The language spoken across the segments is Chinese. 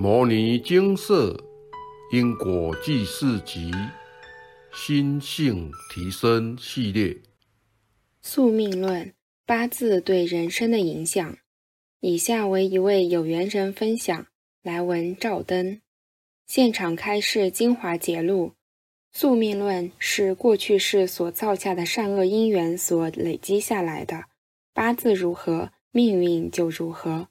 摩尼精舍因果记事集心性提升系列，宿命论八字对人生的影响。以下为一位有缘人分享，来文照灯。现场开示精华节录：宿命论是过去世所造下的善恶因缘所累积下来的，八字如何，命运就如何。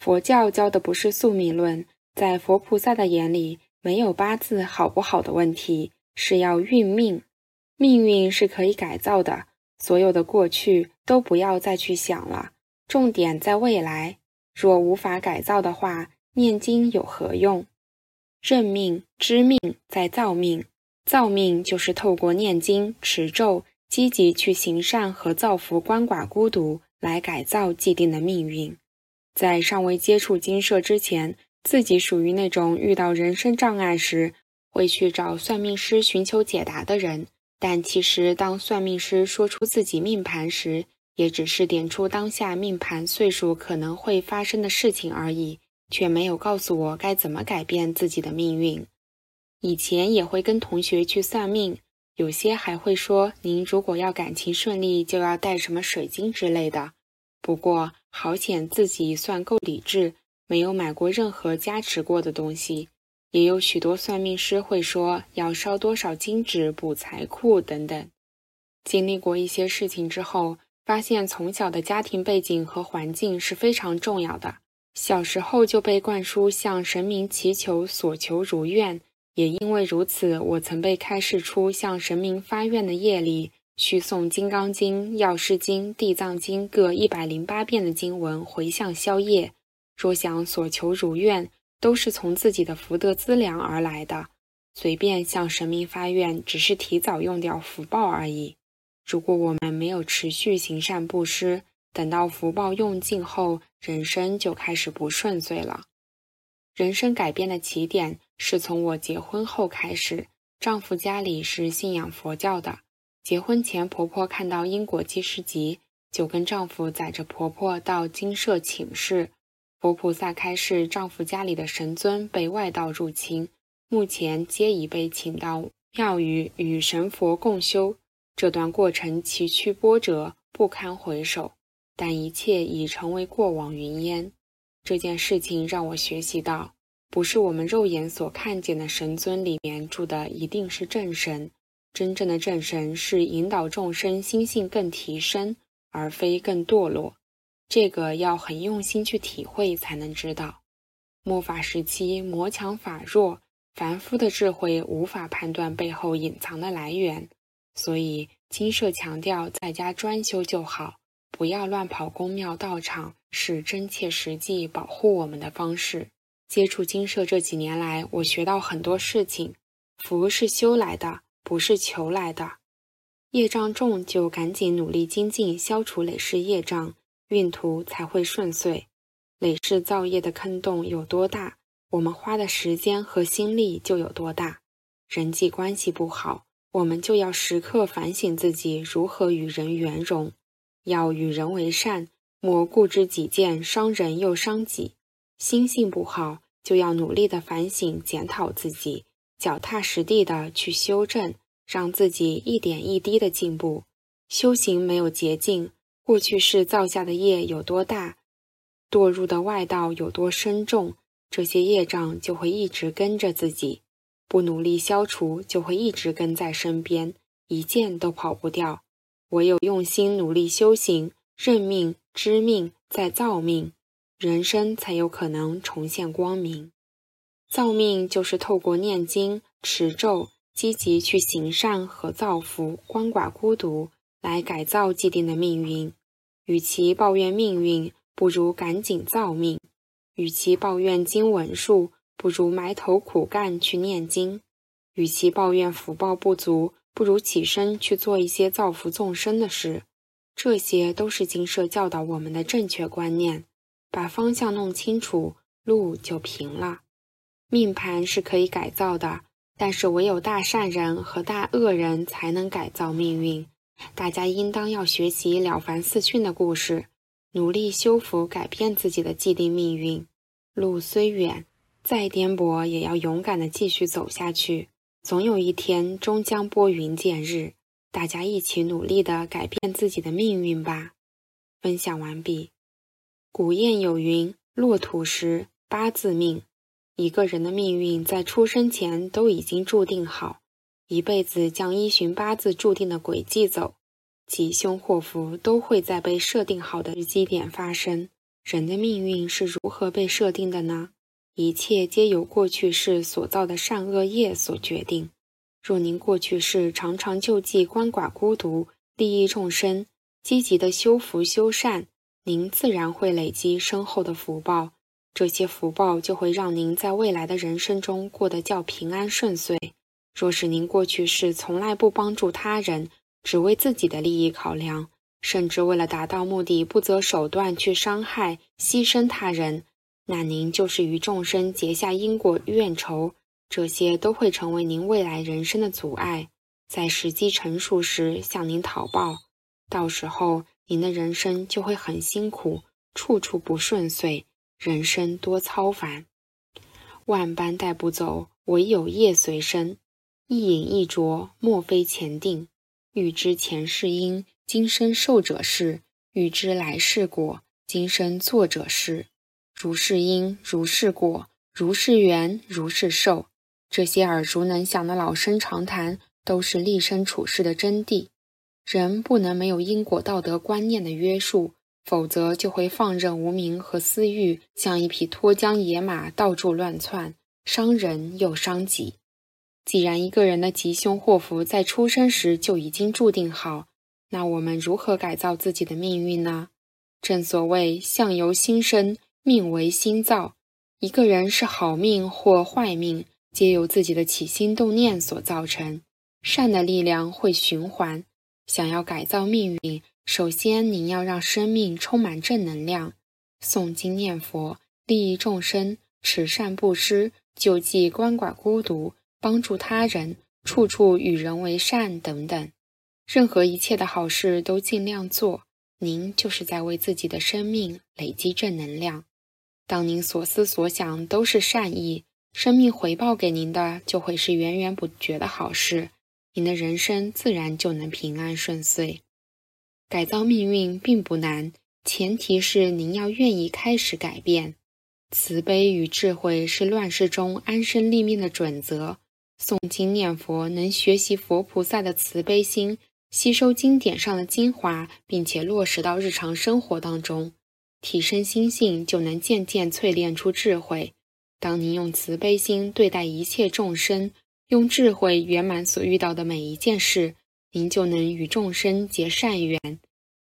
佛教教的不是宿命论。在佛菩萨的眼里，没有八字好不好的问题，是要运命。命运是可以改造的，所有的过去都不要再去想了，重点在未来。若无法改造的话，念经有何用？认命知命在造命，造命就是透过念经持咒，积极去行善和造福鳏寡孤独，来改造既定的命运。在尚未接触金舍之前。自己属于那种遇到人生障碍时会去找算命师寻求解答的人，但其实当算命师说出自己命盘时，也只是点出当下命盘岁数可能会发生的事情而已，却没有告诉我该怎么改变自己的命运。以前也会跟同学去算命，有些还会说：“您如果要感情顺利，就要带什么水晶之类的。”不过好险自己算够理智。没有买过任何加持过的东西，也有许多算命师会说要烧多少金纸补财库等等。经历过一些事情之后，发现从小的家庭背景和环境是非常重要的。小时候就被灌输向神明祈求，所求如愿。也因为如此，我曾被开示出向神明发愿的业力，需诵《金刚经》《药师经》《地藏经》各一百零八遍的经文回向消业。若想所求如愿，都是从自己的福德资粮而来的。随便向神明发愿，只是提早用掉福报而已。如果我们没有持续行善布施，等到福报用尽后，人生就开始不顺遂了。人生改变的起点是从我结婚后开始。丈夫家里是信仰佛教的，结婚前婆婆看到因果记事集，就跟丈夫载着婆婆到精舍请示。佛菩萨开示，丈夫家里的神尊被外道入侵，目前皆已被请到庙宇与神佛共修。这段过程崎岖波折，不堪回首，但一切已成为过往云烟。这件事情让我学习到，不是我们肉眼所看见的神尊里面住的一定是正神，真正的正神是引导众生心性更提升，而非更堕落。这个要很用心去体会才能知道。末法时期，魔强法弱，凡夫的智慧无法判断背后隐藏的来源，所以金舍强调在家专修就好，不要乱跑宫庙道场，是真切实际保护我们的方式。接触金舍这几年来，我学到很多事情。福是修来的，不是求来的。业障重就赶紧努力精进，消除累世业障。运途才会顺遂。累世造业的坑洞有多大，我们花的时间和心力就有多大。人际关系不好，我们就要时刻反省自己如何与人圆融，要与人为善，莫固执己见，伤人又伤己。心性不好，就要努力的反省检讨自己，脚踏实地的去修正，让自己一点一滴的进步。修行没有捷径。过去世造下的业有多大，堕入的外道有多深重，这些业障就会一直跟着自己，不努力消除，就会一直跟在身边，一件都跑不掉。唯有用心努力修行，认命知命，再造命，人生才有可能重现光明。造命就是透过念经持咒，积极去行善和造福鳏寡孤独，来改造既定的命运。与其抱怨命运，不如赶紧造命；与其抱怨经文数，不如埋头苦干去念经；与其抱怨福报不足，不如起身去做一些造福众生的事。这些都是经社教导我们的正确观念。把方向弄清楚，路就平了。命盘是可以改造的，但是唯有大善人和大恶人才能改造命运。大家应当要学习《了凡四训》的故事，努力修复、改变自己的既定命运。路虽远，再颠簸也要勇敢地继续走下去。总有一天，终将拨云见日。大家一起努力地改变自己的命运吧。分享完毕。古谚有云：“落土时八字命。”一个人的命运在出生前都已经注定好，一辈子将依循八字注定的轨迹走，吉凶祸福都会在被设定好的日期点发生。人的命运是如何被设定的呢？一切皆由过去世所造的善恶业所决定。若您过去世常常救济鳏寡孤独，利益众生，积极的修福修善，您自然会累积深厚的福报。这些福报就会让您在未来的人生中过得较平安顺遂。若是您过去是从来不帮助他人，只为自己的利益考量，甚至为了达到目的不择手段去伤害、牺牲他人，那您就是与众生结下因果怨仇，这些都会成为您未来人生的阻碍，在时机成熟时向您讨报。到时候您的人生就会很辛苦，处处不顺遂。人生多操烦，万般带不走，唯有业随身。一饮一啄，莫非前定。欲知前世因，今生受者是；欲知来世果，今生作者是。如是因，如是果，如是缘，如是受。这些耳熟能详的老生常谈，都是立身处世的真谛。人不能没有因果道德观念的约束。否则就会放任无名和私欲像一匹脱缰野马到处乱窜，伤人又伤己。既然一个人的吉凶祸福在出生时就已经注定好，那我们如何改造自己的命运呢？正所谓相由心生，命为心造。一个人是好命或坏命，皆由自己的起心动念所造成。善的力量会循环，想要改造命运。首先，您要让生命充满正能量，诵经念佛，利益众生，持善布施，救济鳏寡孤独，帮助他人，处处与人为善等等。任何一切的好事都尽量做，您就是在为自己的生命累积正能量。当您所思所想都是善意，生命回报给您的就会是源源不绝的好事，您的人生自然就能平安顺遂。改造命运并不难，前提是您要愿意开始改变。慈悲与智慧是乱世中安身立命的准则。诵经念佛，能学习佛菩萨的慈悲心，吸收经典上的精华，并且落实到日常生活当中，提升心性，就能渐渐淬炼出智慧。当您用慈悲心对待一切众生，用智慧圆满所遇到的每一件事。您就能与众生结善缘，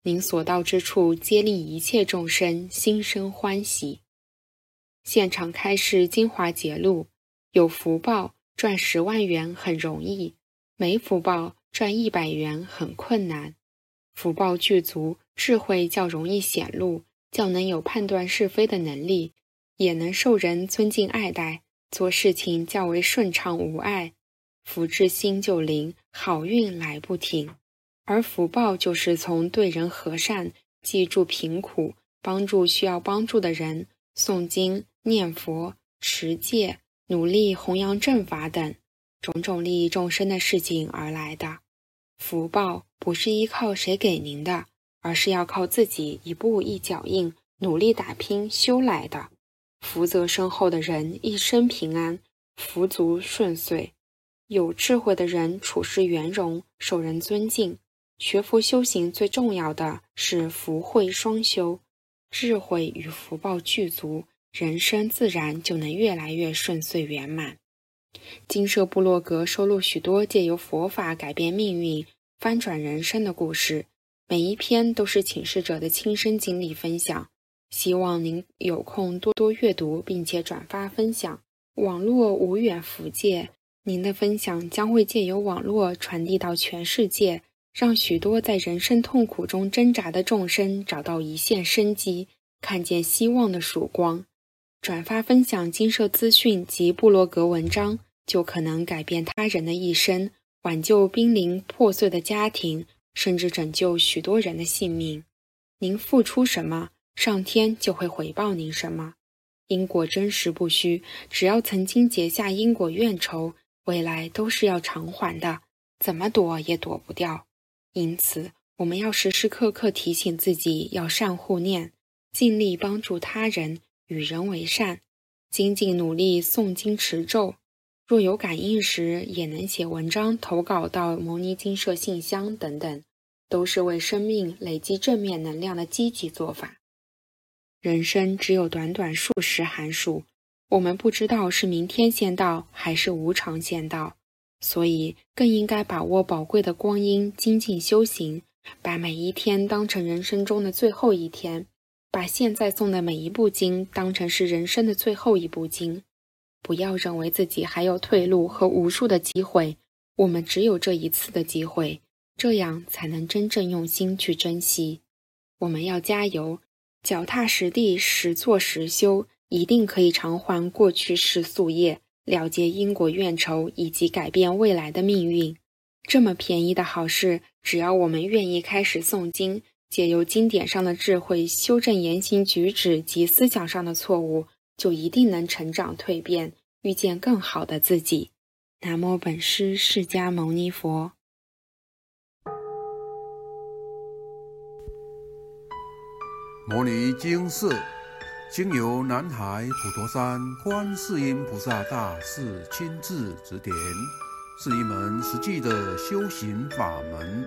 您所到之处皆令一切众生心生欢喜。现场开示精华节录：有福报赚十万元很容易，没福报赚一百元很困难。福报具足，智慧较容易显露，较能有判断是非的能力，也能受人尊敬爱戴，做事情较为顺畅无碍。福至心就灵，好运来不停。而福报就是从对人和善、记住贫苦、帮助需要帮助的人、诵经、念佛、持戒、努力弘扬正法等种种利益众生的事情而来的。福报不是依靠谁给您的，而是要靠自己一步一脚印、努力打拼修来的。福泽深厚的人一生平安、福足顺遂。有智慧的人处事圆融，受人尊敬。学佛修行最重要的是福慧双修，智慧与福报具足，人生自然就能越来越顺遂圆满。金舍部落格收录许多借由佛法改变命运、翻转人生的故事，每一篇都是请示者的亲身经历分享。希望您有空多多阅读，并且转发分享。网络无远弗届。您的分享将会借由网络传递到全世界，让许多在人生痛苦中挣扎的众生找到一线生机，看见希望的曙光。转发分享金社资讯及部落格文章，就可能改变他人的一生，挽救濒临破碎的家庭，甚至拯救许多人的性命。您付出什么，上天就会回报您什么。因果真实不虚，只要曾经结下因果怨仇，未来都是要偿还的，怎么躲也躲不掉。因此，我们要时时刻刻提醒自己要善护念，尽力帮助他人，与人为善，精进努力诵经持咒。若有感应时，也能写文章投稿到牟尼金社信箱等等，都是为生命累积正面能量的积极做法。人生只有短短数十寒暑，我们不知道是明天先到还是无常先到，所以更应该把握宝贵的光阴，精进修行，把每一天当成人生中的最后一天，把现在诵的每一部经当成是人生的最后一部经。不要认为自己还有退路和无数的机会，我们只有这一次的机会，这样才能真正用心去珍惜。我们要加油。脚踏实地，实做实修，一定可以偿还过去世宿业，了结因果怨仇，以及改变未来的命运。这么便宜的好事，只要我们愿意开始诵经，借由经典上的智慧修正言行举止及思想上的错误，就一定能成长蜕变，遇见更好的自己。南无本师释迦牟尼佛。摩尼经寺经由南海普陀山观世音菩萨大士亲自指点，是一门实际的修行法门，